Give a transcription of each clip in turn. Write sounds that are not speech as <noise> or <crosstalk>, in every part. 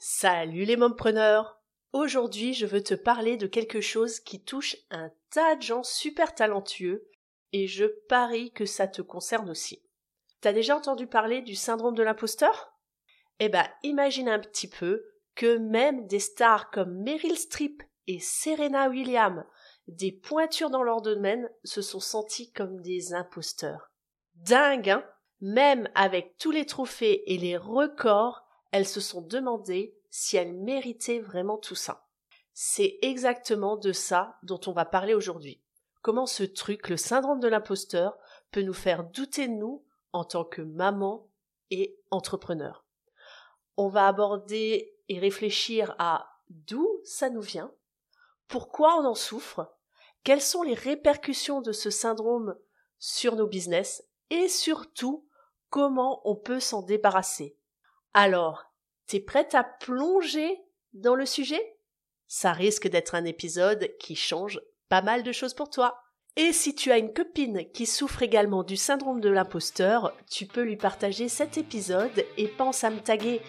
Salut les mompreneurs Aujourd'hui, je veux te parler de quelque chose qui touche un tas de gens super talentueux et je parie que ça te concerne aussi. T'as déjà entendu parler du syndrome de l'imposteur? Eh ben, imagine un petit peu que même des stars comme Meryl Streep et Serena Williams, des pointures dans leur domaine, se sont sentis comme des imposteurs. Dingue, hein? Même avec tous les trophées et les records, elles se sont demandé si elles méritaient vraiment tout ça. C'est exactement de ça dont on va parler aujourd'hui. Comment ce truc, le syndrome de l'imposteur, peut nous faire douter de nous en tant que maman et entrepreneur. On va aborder et réfléchir à d'où ça nous vient, pourquoi on en souffre, quelles sont les répercussions de ce syndrome sur nos business et surtout comment on peut s'en débarrasser. Alors, T'es prête à plonger dans le sujet? Ça risque d'être un épisode qui change pas mal de choses pour toi. Et si tu as une copine qui souffre également du syndrome de l'imposteur, tu peux lui partager cet épisode et pense à me taguer.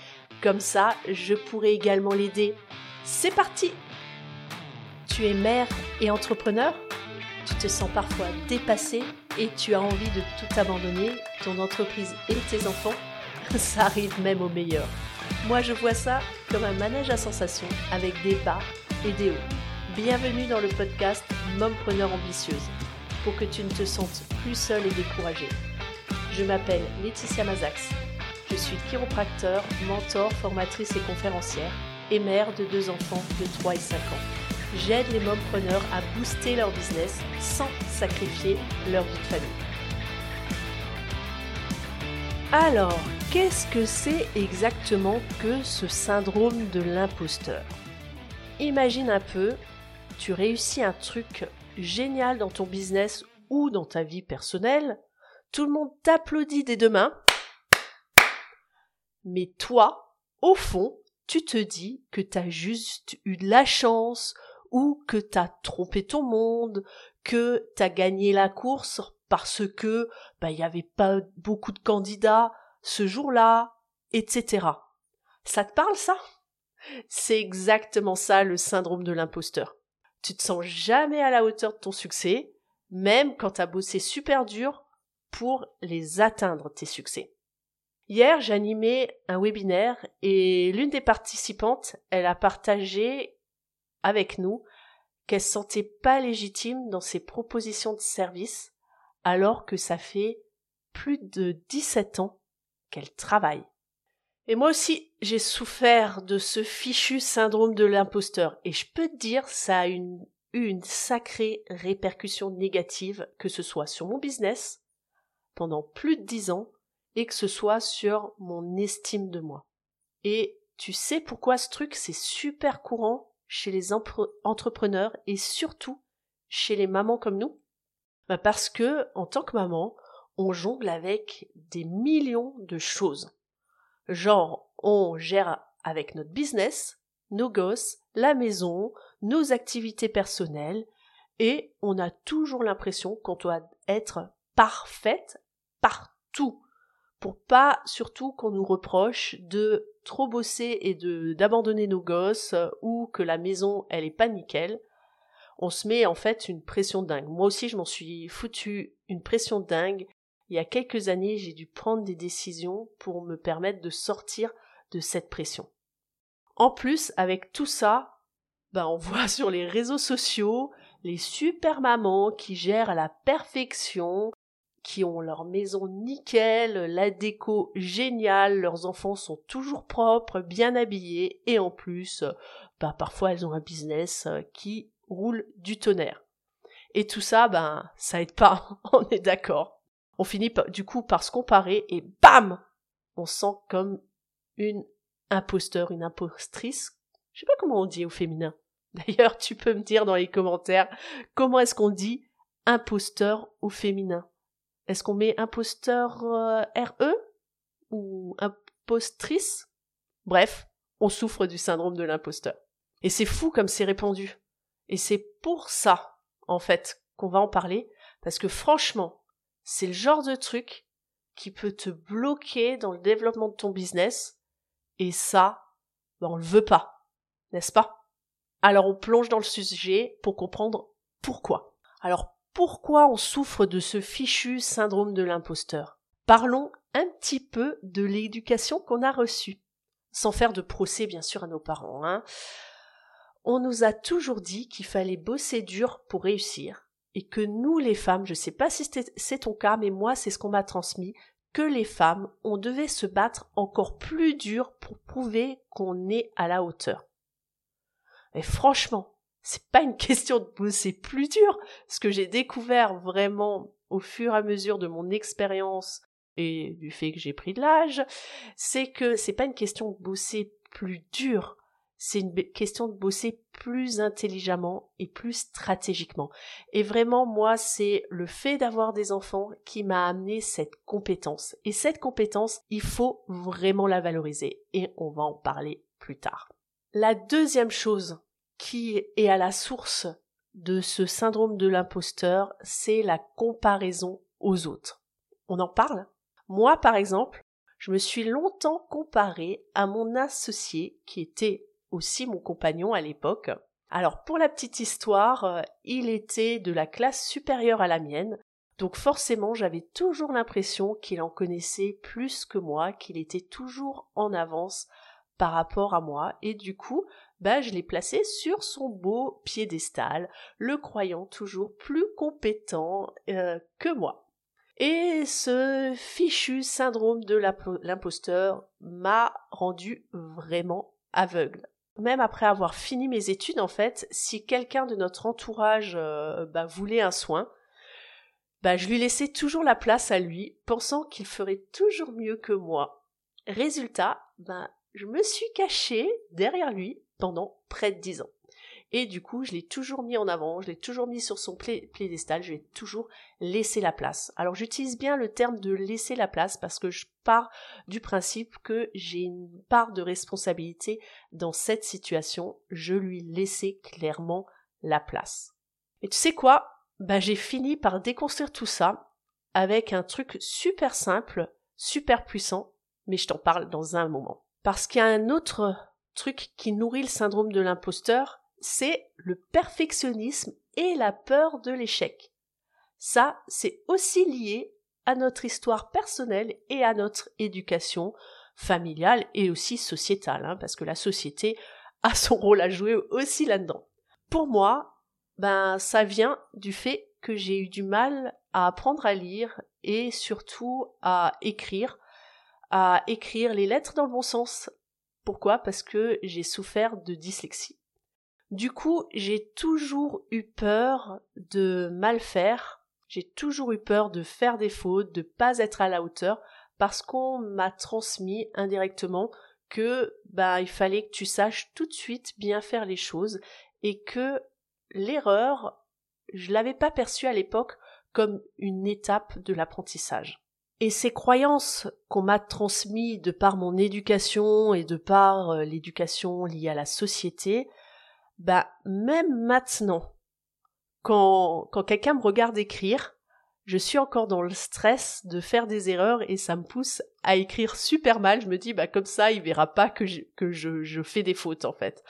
Comme ça, je pourrai également l'aider. C'est parti Tu es mère et entrepreneur? Tu te sens parfois dépassé et tu as envie de tout abandonner, ton entreprise et tes enfants? <laughs> Ça arrive même au meilleur. Moi, je vois ça comme un manège à sensations avec des bas et des hauts. Bienvenue dans le podcast Mompreneur ambitieuse pour que tu ne te sentes plus seule et découragée. Je m'appelle Laetitia Mazax. Je suis chiropracteur, mentor, formatrice et conférencière et mère de deux enfants de 3 et 5 ans. J'aide les mompreneurs à booster leur business sans sacrifier leur vie de famille. Alors, Qu'est-ce que c'est exactement que ce syndrome de l'imposteur? Imagine un peu, tu réussis un truc génial dans ton business ou dans ta vie personnelle, tout le monde t'applaudit des deux mains, mais toi, au fond, tu te dis que t'as juste eu de la chance ou que t'as trompé ton monde, que t'as gagné la course parce que bah il y avait pas beaucoup de candidats, ce jour-là, etc. Ça te parle ça? C'est exactement ça le syndrome de l'imposteur. Tu te sens jamais à la hauteur de ton succès, même quand tu as bossé super dur pour les atteindre, tes succès. Hier, j'animais un webinaire et l'une des participantes, elle a partagé avec nous qu'elle se sentait pas légitime dans ses propositions de service alors que ça fait plus de 17 ans qu'elle travaille. Et moi aussi, j'ai souffert de ce fichu syndrome de l'imposteur, et je peux te dire, ça a une, eu une sacrée répercussion négative, que ce soit sur mon business, pendant plus de dix ans, et que ce soit sur mon estime de moi. Et tu sais pourquoi ce truc, c'est super courant chez les entrepreneurs et surtout chez les mamans comme nous? Bah parce que, en tant que maman, on jongle avec des millions de choses. Genre, on gère avec notre business, nos gosses, la maison, nos activités personnelles, et on a toujours l'impression qu'on doit être parfaite partout, pour pas surtout qu'on nous reproche de trop bosser et de d'abandonner nos gosses ou que la maison elle est pas nickel. On se met en fait une pression dingue. Moi aussi je m'en suis foutu une pression dingue il y a quelques années, j'ai dû prendre des décisions pour me permettre de sortir de cette pression. En plus, avec tout ça, ben on <laughs> voit sur les réseaux sociaux les super mamans qui gèrent à la perfection, qui ont leur maison nickel, la déco géniale, leurs enfants sont toujours propres, bien habillés, et en plus, ben parfois elles ont un business qui roule du tonnerre. Et tout ça, ben, ça aide pas, <laughs> on est d'accord on finit du coup par se comparer et bam On sent comme une imposteur, une impostrice. Je sais pas comment on dit au féminin. <laughs> D'ailleurs, tu peux me dire dans les commentaires comment est-ce qu'on dit imposteur au féminin? Est-ce qu'on met imposteur euh, RE ou impostrice? Bref, on souffre du syndrome de l'imposteur. Et c'est fou comme c'est répandu. Et c'est pour ça, en fait, qu'on va en parler, parce que franchement, c'est le genre de truc qui peut te bloquer dans le développement de ton business. Et ça, ben, on le veut pas, n'est-ce pas? Alors on plonge dans le sujet pour comprendre pourquoi. Alors pourquoi on souffre de ce fichu syndrome de l'imposteur? Parlons un petit peu de l'éducation qu'on a reçue, sans faire de procès bien sûr à nos parents. Hein. On nous a toujours dit qu'il fallait bosser dur pour réussir, et que nous les femmes, je ne sais pas si c'est ton cas, mais moi c'est ce qu'on m'a transmis, que les femmes, on devait se battre encore plus dur pour prouver qu'on est à la hauteur. Et franchement, c'est pas une <laughs> question de bosser plus dur. Ce que j'ai découvert vraiment au fur et à mesure de mon expérience et du fait que j'ai pris de l'âge, c'est que c'est pas une question de bosser plus dur. C'est une question de bosser plus intelligemment et plus stratégiquement. Et vraiment, moi, c'est le fait d'avoir des enfants qui m'a amené cette compétence. Et cette compétence, il faut vraiment la valoriser. Et on va en parler plus tard. La deuxième chose qui est à la source de ce syndrome de l'imposteur, c'est la comparaison aux autres. On en parle? Moi, par exemple, je me suis longtemps comparée à mon associé qui était aussi mon compagnon à l'époque. Alors pour la petite histoire, euh, il était de la classe supérieure à la mienne, donc forcément j'avais toujours l'impression qu'il en connaissait plus que moi, qu'il était toujours en avance par rapport à moi, et du coup, bah, je l'ai placé sur son beau piédestal, le croyant toujours plus compétent euh, que moi. Et ce fichu syndrome de l'imposteur m'a rendu vraiment aveugle même après avoir fini mes études, en fait, si quelqu'un de notre entourage euh, bah, voulait un soin, bah, je lui laissais toujours la place à lui, pensant qu'il ferait toujours mieux que moi. Résultat, bah, je me suis cachée derrière lui pendant près de dix ans. Et du coup, je l'ai toujours mis en avant, je l'ai toujours mis sur son piédestal, je lui ai toujours laissé la place. Alors j'utilise bien le terme de laisser la place parce que je pars du principe que j'ai une part de responsabilité dans cette situation. Je lui laissais clairement la place. Et tu sais quoi? Bah j'ai fini par déconstruire tout ça avec un truc super simple, super puissant, mais je t'en parle dans un moment. Parce qu'il y a un autre truc qui nourrit le syndrome de l'imposteur, c'est le perfectionnisme et la peur de l'échec. Ça, c'est aussi lié à notre histoire personnelle et à notre éducation familiale et aussi sociétale, hein, parce que la société a son rôle à jouer aussi là-dedans. Pour moi, ben, ça vient du fait que j'ai eu du mal à apprendre à lire et surtout à écrire, à écrire les lettres dans le bon sens. Pourquoi? Parce que j'ai souffert de dyslexie. Du coup, j'ai toujours eu peur de mal faire, j'ai toujours eu peur de faire des fautes, de pas être à la hauteur, parce qu'on m'a transmis indirectement que bah il fallait que tu saches tout de suite bien faire les choses et que l'erreur, je l'avais pas perçue à l'époque comme une étape de l'apprentissage. Et ces croyances qu'on m'a transmises de par mon éducation et de par euh, l'éducation liée à la société, bah même maintenant, quand, quand quelqu'un me regarde écrire, je suis encore dans le stress de faire des erreurs et ça me pousse à écrire super mal. Je me dis, bah comme ça, il verra pas que je, que je, je fais des fautes en fait.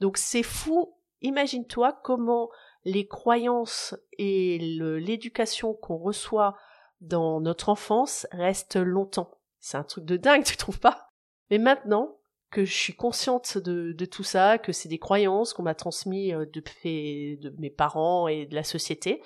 Donc c'est fou. Imagine-toi comment les croyances et l'éducation qu'on reçoit dans notre enfance restent longtemps. C'est un truc de dingue, tu trouves pas? Mais maintenant, je suis consciente de, tout ça, que c'est des croyances qu'on m'a transmises euh, de, de mes parents et de la société,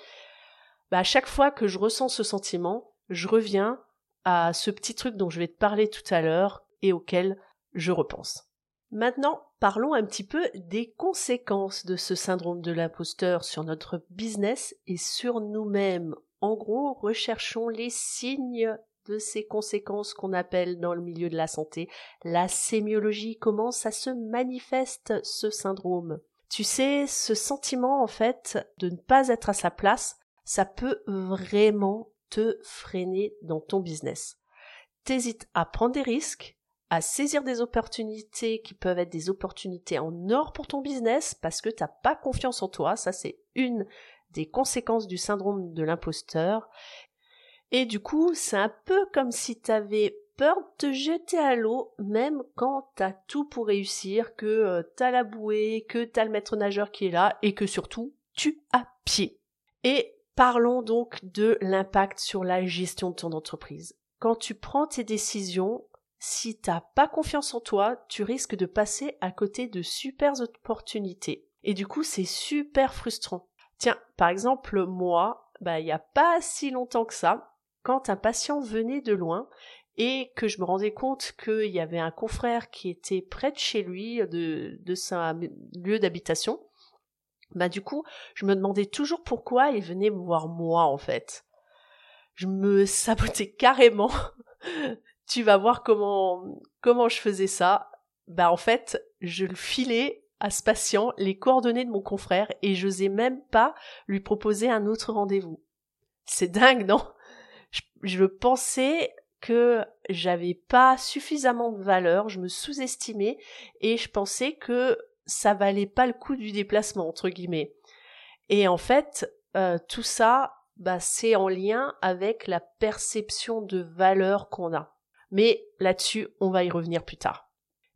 bah à chaque fois que je ressens ce sentiment, je reviens à ce petit truc dont je vais te parler tout à l'heure et auquel je repense. Maintenant, parlons un petit peu des conséquences de ce syndrome de l'imposteur sur notre business et sur nous-mêmes. En gros, recherchons les signes ces conséquences qu'on appelle dans le milieu de la santé la sémiologie, comment ça se manifeste ce syndrome? Tu sais, ce sentiment en fait de ne pas être à sa place, ça peut vraiment te freiner dans ton business. T'hésites à prendre des risques, à saisir des opportunités qui peuvent être des opportunités en or pour ton business parce que t'as pas confiance en toi, ça c'est une des conséquences du syndrome de l'imposteur et du coup, c'est un peu comme si tu avais peur de te jeter à l'eau, même quand t'as tout pour réussir, que euh, t'as la bouée, que t'as le maître nageur qui est là, et que surtout, tu as pied. Et parlons donc de l'impact sur la gestion de ton entreprise. Quand tu prends tes décisions, si t'as pas confiance en toi, tu risques de passer à côté de super opportunités. Et du coup, c'est super frustrant. Tiens, par exemple, moi, bah, il n'y a pas si longtemps que ça, quand un patient venait de loin et que je me rendais compte qu'il y avait un confrère qui était près de chez lui, de, de son lieu d'habitation, bah du coup, je me demandais toujours pourquoi il venait me voir moi en fait. Je me <laughs> sabotais carrément. <laughs> tu vas voir comment comment je faisais ça. Bah en fait, je le filais à ce patient les coordonnées de mon confrère et je n'osais même pas lui proposer un autre rendez-vous. C'est dingue, non? Je, je pensais que j'avais pas suffisamment de valeur, je me sous-estimais et je pensais que ça valait pas le coup du déplacement entre guillemets. Et en fait, euh, tout ça, bah, c'est en lien avec la perception de valeur qu'on a. Mais là-dessus, on va y revenir plus tard.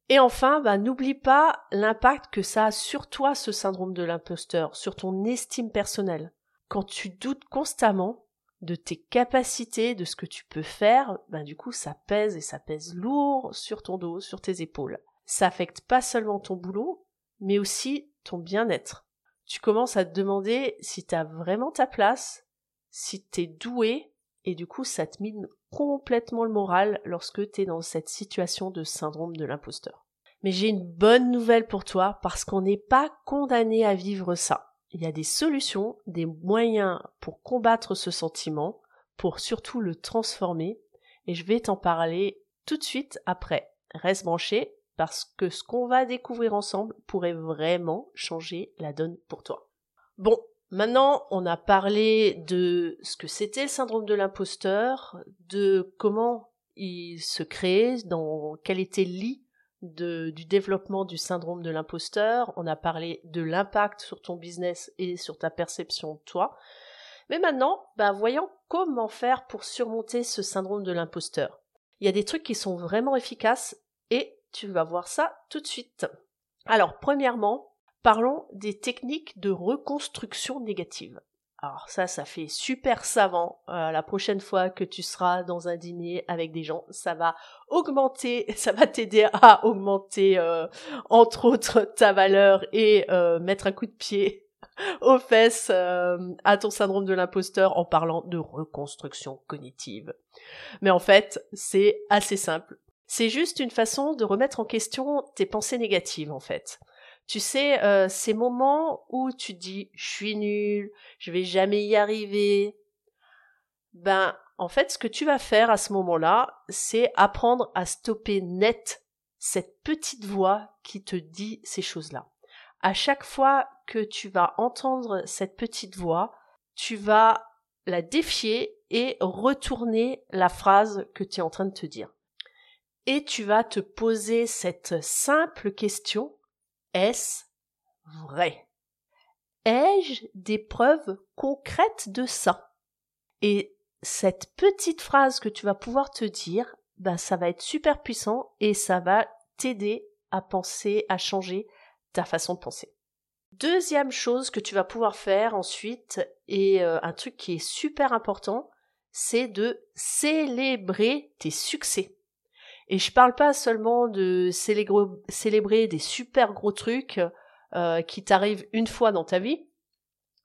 Et enfin, bah, n'oublie pas l'impact que ça a sur toi, ce syndrome de l'imposteur, sur ton estime personnelle. Quand tu doutes constamment de tes capacités, de ce que tu peux faire, bah, du coup, ça pèse et ça pèse lourd sur ton dos, sur tes épaules. Ça affecte pas seulement ton boulot, mais aussi ton bien-être. Tu commences à te demander si tu as vraiment ta place, si tu es doué, et du coup, ça te mine complètement le moral lorsque tu es dans cette situation de syndrome de l'imposteur. Mais j'ai une bonne nouvelle pour toi parce qu'on n'est pas condamné à vivre ça. Il y a des solutions, des moyens pour combattre ce sentiment, pour surtout le transformer, et je vais t'en parler tout de suite après. Reste branché parce que ce qu'on va découvrir ensemble pourrait vraiment changer la donne pour toi. Bon, Maintenant, on a parlé de ce que c'était le syndrome de l'imposteur, de comment il se crée, dans quel était le lit du développement du syndrome de l'imposteur. On a parlé de l'impact sur ton business et sur ta perception de toi. Mais maintenant, bah, voyons comment faire pour surmonter ce syndrome de l'imposteur. Il y a des trucs qui sont vraiment efficaces et tu vas voir ça tout de suite. Alors, premièrement, Parlons des techniques de reconstruction négative. Alors ça, ça fait super savant. Euh, la prochaine fois que tu seras dans un dîner avec des gens, ça va augmenter, <laughs> ça va t'aider à augmenter, euh, entre autres, ta valeur et euh, mettre un coup de pied <laughs> aux fesses à ton syndrome de l'imposteur en parlant de reconstruction cognitive. Mais en fait, c'est assez simple. C'est juste une façon de remettre en question tes pensées négatives, en fait. Tu sais, euh, ces moments où tu dis je suis nul, je vais jamais y arriver. Ben, en fait, ce que tu vas faire à ce moment-là, c'est apprendre à stopper net cette petite voix qui te dit ces choses-là. À chaque fois que tu vas entendre cette petite voix, tu vas la défier et retourner la phrase que tu es en train de te dire. Et tu vas te poser cette simple question est-ce vrai? Ai-je des preuves concrètes de ça? Et cette petite phrase que tu vas pouvoir te dire, ben ça va être super puissant et ça va t'aider à penser, à changer ta façon de penser. Deuxième chose que tu vas pouvoir faire ensuite, et euh, un truc qui est super important, c'est de célébrer tes succès. Et je parle pas seulement de célébrer, des super gros trucs euh, qui t'arrivent une fois dans ta vie,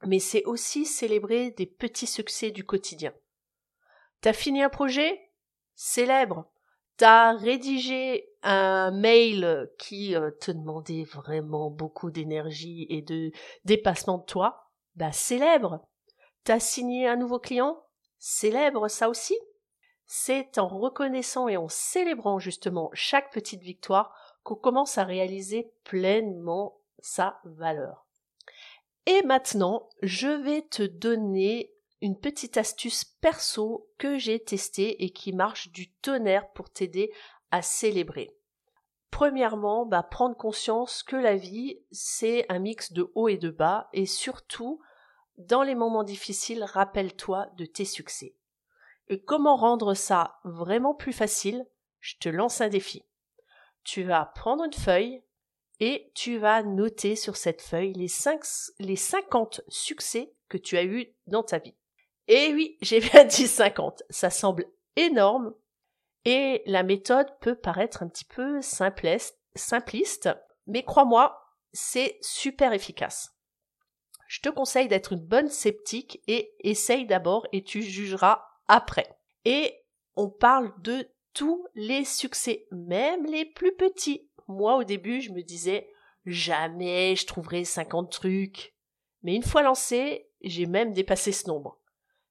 mais c'est aussi célébrer des petits succès du quotidien. T'as fini un projet? Célèbre. T'as rédigé un mail qui euh, te demandait vraiment beaucoup d'énergie et de dépassement de toi? Bah célèbre. T'as signé un nouveau client? Célèbre ça aussi? C'est en reconnaissant et en célébrant justement chaque petite victoire qu'on commence à réaliser pleinement sa valeur. Et maintenant, je vais te donner une petite astuce perso que j'ai testée et qui marche du tonnerre pour t'aider à célébrer. Premièrement, bah, prendre conscience que la vie, c'est un mix de haut et de bas, et surtout, dans les moments difficiles, rappelle-toi de tes succès. Comment rendre ça vraiment plus facile? Je te lance un défi. Tu vas prendre une feuille et tu vas noter sur cette feuille les, les 50 succès que tu as eus dans ta vie. Et oui, j'ai bien dit 50. Ça semble énorme et la méthode peut paraître un petit peu simpliste, mais crois-moi, c'est super efficace. Je te conseille d'être une bonne sceptique et essaye d'abord et tu jugeras après. Et on parle de tous les succès, même les plus petits. Moi, au début, je me disais, jamais je trouverai 50 trucs. Mais une fois lancé, j'ai même dépassé ce nombre.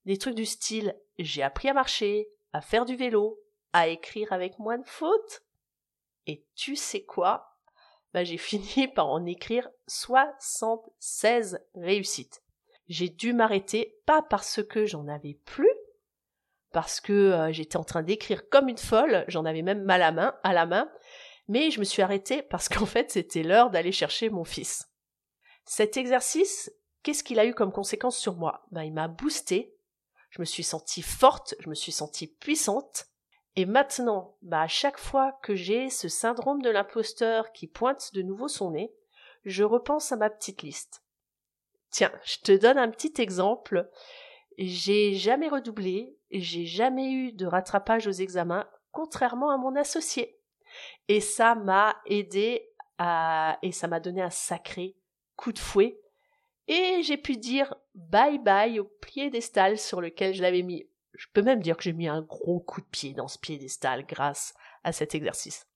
Des trucs du style, j'ai appris à marcher, à faire du vélo, à écrire avec moins de fautes. Et tu sais quoi? Bah, j'ai <laughs> fini par en écrire 76 réussites. J'ai dû m'arrêter, pas parce que j'en avais plus, parce que euh, j'étais en train d'écrire comme une folle, j'en avais même mal à, main, à la main, mais je me suis arrêtée parce <laughs> qu'en fait c'était l'heure d'aller chercher mon fils. Cet exercice, qu'est-ce qu'il a eu comme conséquence sur moi? Ben, Il m'a boosté, je me suis sentie forte, je me suis sentie puissante, et maintenant, bah, à chaque fois que j'ai ce syndrome de l'imposteur qui pointe de nouveau son nez, je repense à ma petite liste. Tiens, je te donne un petit exemple. J'ai jamais redoublé, j'ai jamais eu de rattrapage aux examens, contrairement à mon associé. Et ça m'a aidé à, et ça m'a donné un sacré coup de fouet. Et j'ai pu dire bye bye au piédestal sur lequel je l'avais mis. Je peux même dire que j'ai mis un gros coup de pied dans ce piédestal grâce à cet exercice.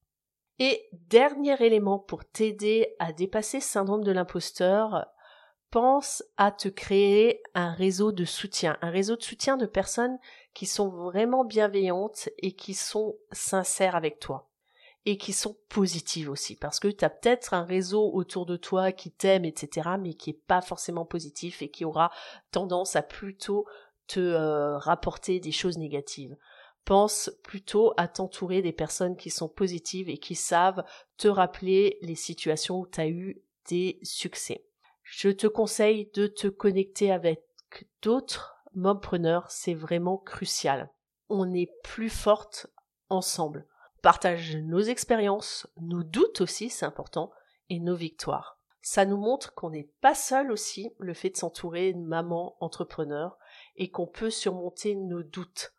Et dernier élément pour t'aider à dépasser ce syndrome de l'imposteur, pense à te créer un réseau de soutien, un réseau de soutien de personnes qui sont vraiment bienveillantes et qui sont sincères avec toi et qui sont positives aussi parce que tu as peut-être un réseau autour de toi qui t'aime etc mais qui est pas forcément positif et qui aura tendance à plutôt te euh, rapporter des choses négatives. Pense plutôt à t'entourer des personnes qui sont positives et qui savent te rappeler les situations où tu as eu des succès. Je te conseille de te connecter avec d'autres mompreneurs, c'est vraiment crucial. On est plus forte ensemble. partage nos expériences, nos doutes aussi, c'est important, et nos victoires. Ça nous montre qu'on n'est pas seul aussi, le fait de s'entourer de mamans entrepreneurs, et qu'on peut surmonter nos doutes.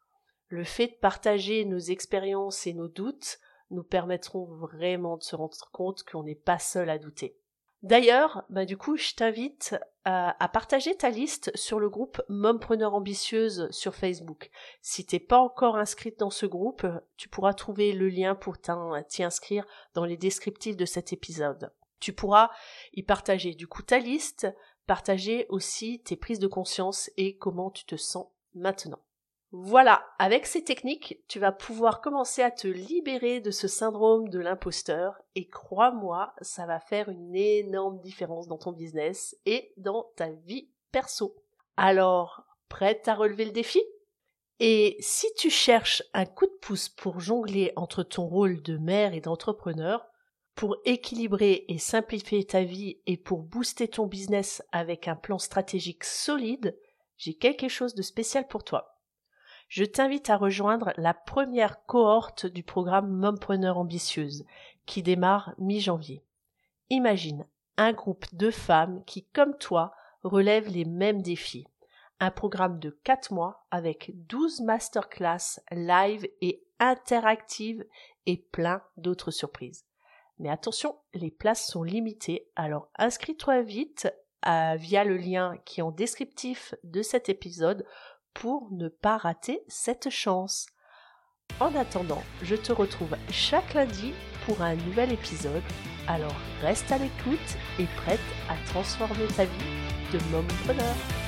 Le fait de partager nos expériences et nos doutes nous permettront vraiment de se rendre compte qu'on n'est pas seul à douter. D'ailleurs, bah du coup, je t'invite à, partager ta liste sur le groupe Mompreneur Ambitieuse sur Facebook. Si t'es pas encore inscrite dans ce groupe, tu pourras trouver le lien pour t'y inscrire dans les descriptifs de cet épisode. Tu pourras y partager du coup ta liste, partager aussi tes prises de conscience et comment tu te sens maintenant. Voilà, avec ces techniques, tu vas pouvoir commencer à te libérer de ce syndrome de l'imposteur et crois-moi, ça va faire une énorme différence dans ton business et dans ta vie perso. Alors, prête à relever le défi? Et si tu cherches un coup de pouce pour jongler entre ton rôle de mère et d'entrepreneur, pour équilibrer et simplifier ta vie et pour booster ton business avec un plan stratégique solide, j'ai quelque chose de spécial pour toi je t'invite à rejoindre la première cohorte du programme Mompreneur Ambitieuse, qui démarre mi-janvier. Imagine un groupe de femmes qui, comme toi, relèvent les mêmes défis. Un programme de 4 mois avec 12 masterclass live et interactives et plein d'autres surprises. Mais attention, les places sont limitées, alors inscris-toi vite euh, via le lien qui est en descriptif de cet épisode pour ne pas rater cette chance. En attendant, je te retrouve chaque lundi pour un nouvel épisode. Alors reste à l'écoute et prête à transformer ta vie de mompreneur.